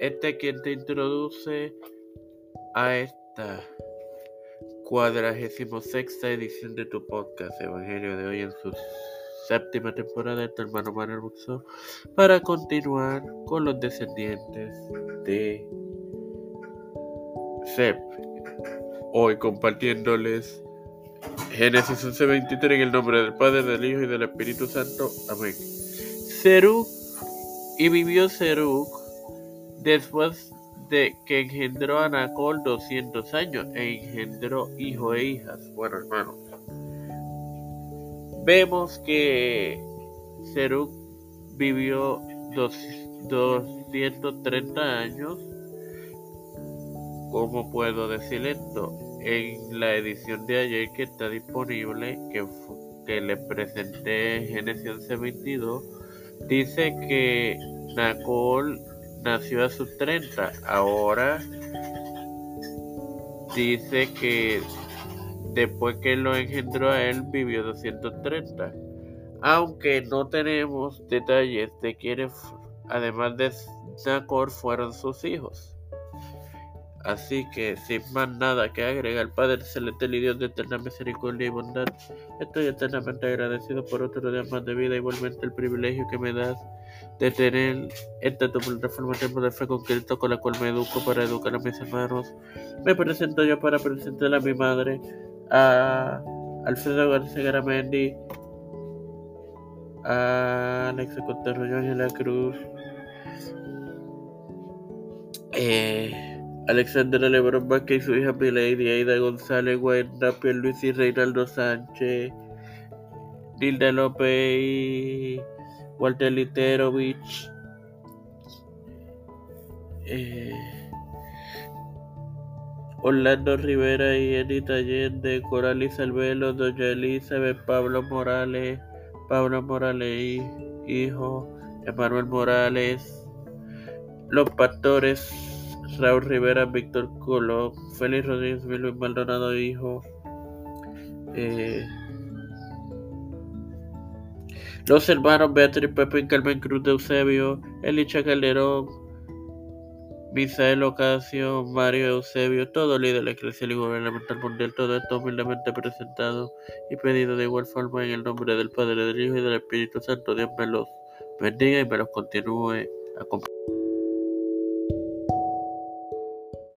este quien te introduce a esta cuadragésimo sexta edición de tu podcast Evangelio de hoy en su séptima temporada de tu hermano Manuel Buxo para continuar con los descendientes de Sep. Hoy compartiéndoles Génesis 11:23 en el nombre del Padre, del Hijo y del Espíritu Santo. Amén. Seruk y vivió Seruk después de que engendró a Nacol 200 años e engendró hijos e hijas. Bueno, hermanos, vemos que Seruk vivió 230 años. ¿Cómo puedo decir esto? En la edición de ayer que está disponible, que, que le presenté Génesis 11:22, dice que Nacol nació a sus 30. Ahora dice que después que lo engendró a él vivió 230. Aunque no tenemos detalles de quiénes, además de Nacor, fueron sus hijos. Así que, sin más nada que agregar, Padre Celestial y Dios de eterna misericordia y bondad, estoy eternamente agradecido por otro día más de vida, igualmente el privilegio que me das de tener esta tu plataforma Templo de Fe con Cristo, con la cual me educo para educar a mis hermanos. Me presento yo para presentar a mi madre, a Alfredo García Garamendi, a Alexa Contarroyo la Cruz, eh, Alexandra Lebron Vázquez y su hija Milady, Aida González, Wenda, Luis y Reinaldo Sánchez, Nilda López y Walter Literovich, eh, Orlando Rivera y Enita Allende, Coral Salvelo, Doña Elizabeth, Pablo Morales, Pablo Morales, hijo, Emanuel Morales, los pastores, Raúl Rivera, Víctor Colón, Félix Rodríguez, Luis Maldonado, hijo, eh, los hermanos Beatriz Pepe Carmen Cruz de Eusebio, Elicha Calderón, Misael Ocasio, Mario Eusebio, todo líder de la Iglesia y Gubernamental Mundial, todo esto humildemente presentado y pedido de igual forma en el nombre del Padre, del Hijo y del Espíritu Santo. Dios me los bendiga y me los continúe acompañando.